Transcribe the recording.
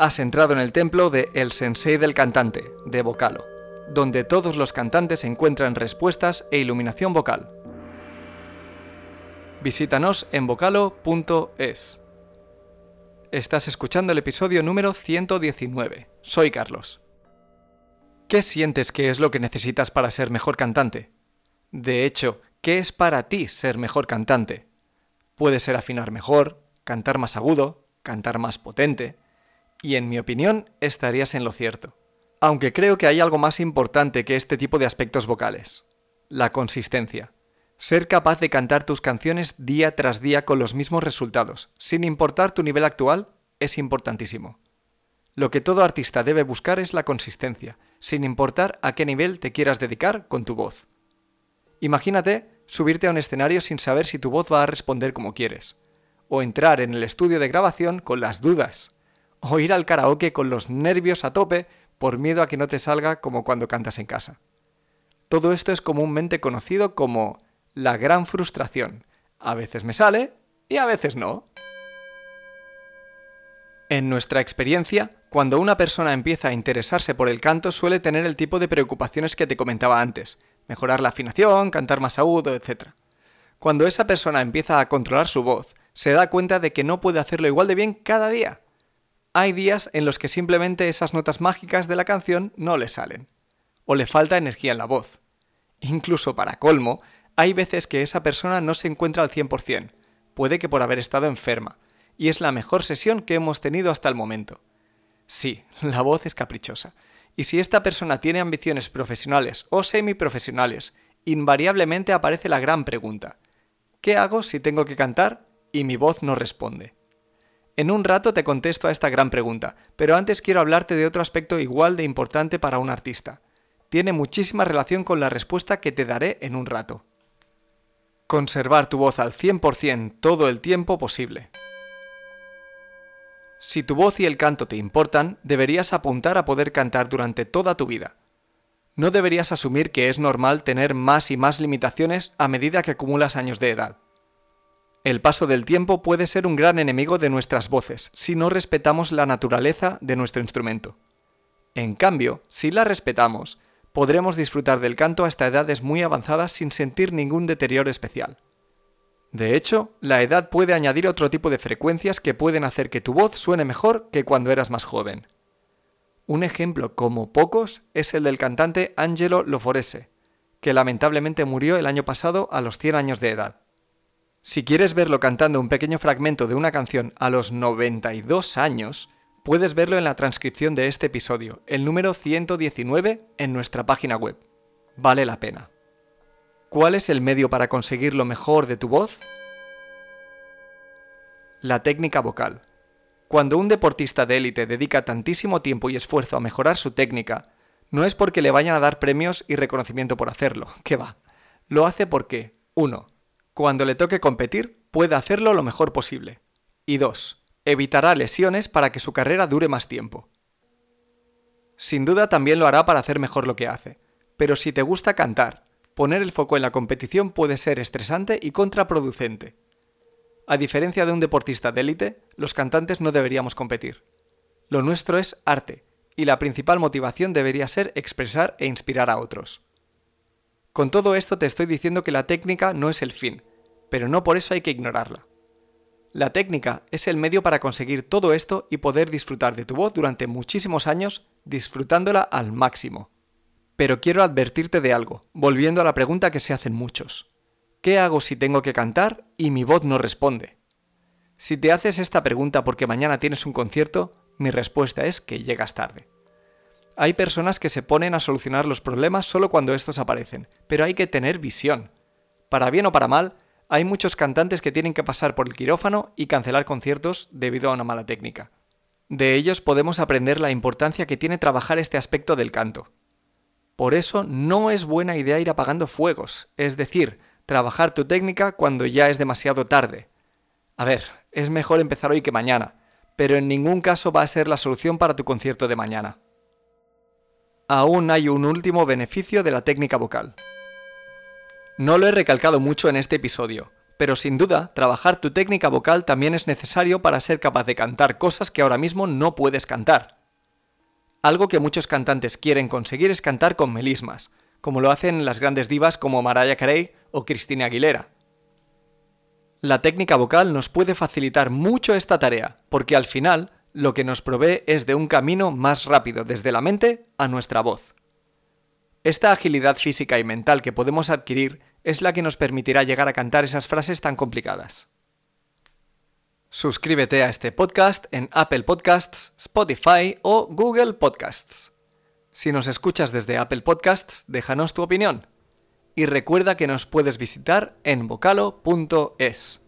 Has entrado en el templo de El Sensei del Cantante, de Vocalo, donde todos los cantantes encuentran respuestas e iluminación vocal. Visítanos en vocalo.es. Estás escuchando el episodio número 119. Soy Carlos. ¿Qué sientes que es lo que necesitas para ser mejor cantante? De hecho, ¿qué es para ti ser mejor cantante? Puede ser afinar mejor, cantar más agudo, cantar más potente, y en mi opinión estarías en lo cierto. Aunque creo que hay algo más importante que este tipo de aspectos vocales, la consistencia. Ser capaz de cantar tus canciones día tras día con los mismos resultados, sin importar tu nivel actual, es importantísimo. Lo que todo artista debe buscar es la consistencia, sin importar a qué nivel te quieras dedicar con tu voz. Imagínate subirte a un escenario sin saber si tu voz va a responder como quieres o entrar en el estudio de grabación con las dudas, o ir al karaoke con los nervios a tope por miedo a que no te salga como cuando cantas en casa. Todo esto es comúnmente conocido como la gran frustración. A veces me sale y a veces no. En nuestra experiencia, cuando una persona empieza a interesarse por el canto suele tener el tipo de preocupaciones que te comentaba antes, mejorar la afinación, cantar más agudo, etc. Cuando esa persona empieza a controlar su voz, se da cuenta de que no puede hacerlo igual de bien cada día. Hay días en los que simplemente esas notas mágicas de la canción no le salen, o le falta energía en la voz. Incluso para colmo, hay veces que esa persona no se encuentra al 100%, puede que por haber estado enferma, y es la mejor sesión que hemos tenido hasta el momento. Sí, la voz es caprichosa, y si esta persona tiene ambiciones profesionales o semiprofesionales, invariablemente aparece la gran pregunta, ¿qué hago si tengo que cantar y mi voz no responde. En un rato te contesto a esta gran pregunta, pero antes quiero hablarte de otro aspecto igual de importante para un artista. Tiene muchísima relación con la respuesta que te daré en un rato. Conservar tu voz al 100% todo el tiempo posible. Si tu voz y el canto te importan, deberías apuntar a poder cantar durante toda tu vida. No deberías asumir que es normal tener más y más limitaciones a medida que acumulas años de edad. El paso del tiempo puede ser un gran enemigo de nuestras voces si no respetamos la naturaleza de nuestro instrumento. En cambio, si la respetamos, podremos disfrutar del canto hasta edades muy avanzadas sin sentir ningún deterioro especial. De hecho, la edad puede añadir otro tipo de frecuencias que pueden hacer que tu voz suene mejor que cuando eras más joven. Un ejemplo como pocos es el del cantante Angelo Loforese, que lamentablemente murió el año pasado a los 100 años de edad. Si quieres verlo cantando un pequeño fragmento de una canción a los 92 años, puedes verlo en la transcripción de este episodio, el número 119, en nuestra página web. Vale la pena. ¿Cuál es el medio para conseguir lo mejor de tu voz? La técnica vocal. Cuando un deportista de élite dedica tantísimo tiempo y esfuerzo a mejorar su técnica, no es porque le vayan a dar premios y reconocimiento por hacerlo, que va. Lo hace porque 1 cuando le toque competir, pueda hacerlo lo mejor posible. Y 2. Evitará lesiones para que su carrera dure más tiempo. Sin duda también lo hará para hacer mejor lo que hace, pero si te gusta cantar, poner el foco en la competición puede ser estresante y contraproducente. A diferencia de un deportista de élite, los cantantes no deberíamos competir. Lo nuestro es arte, y la principal motivación debería ser expresar e inspirar a otros. Con todo esto te estoy diciendo que la técnica no es el fin, pero no por eso hay que ignorarla. La técnica es el medio para conseguir todo esto y poder disfrutar de tu voz durante muchísimos años, disfrutándola al máximo. Pero quiero advertirte de algo, volviendo a la pregunta que se hacen muchos. ¿Qué hago si tengo que cantar y mi voz no responde? Si te haces esta pregunta porque mañana tienes un concierto, mi respuesta es que llegas tarde. Hay personas que se ponen a solucionar los problemas solo cuando estos aparecen, pero hay que tener visión. Para bien o para mal, hay muchos cantantes que tienen que pasar por el quirófano y cancelar conciertos debido a una mala técnica. De ellos podemos aprender la importancia que tiene trabajar este aspecto del canto. Por eso no es buena idea ir apagando fuegos, es decir, trabajar tu técnica cuando ya es demasiado tarde. A ver, es mejor empezar hoy que mañana, pero en ningún caso va a ser la solución para tu concierto de mañana. Aún hay un último beneficio de la técnica vocal. No lo he recalcado mucho en este episodio, Pero sin duda, trabajar tu técnica vocal también es necesario para ser capaz de cantar cosas que ahora mismo no puedes cantar. Algo que muchos cantantes quieren conseguir es cantar con melismas, como lo hacen las grandes divas como Mariah Carey o Christina Aguilera. La técnica vocal nos puede facilitar mucho esta tarea, porque al final lo que nos provee es de un camino más rápido desde la mente a nuestra voz. Esta agilidad física y mental que podemos adquirir es la que nos permitirá llegar a cantar esas frases tan complicadas. Suscríbete a este podcast en Apple Podcasts, Spotify o Google Podcasts. Si nos escuchas desde Apple Podcasts, déjanos tu opinión. Y recuerda que nos puedes visitar en vocalo.es.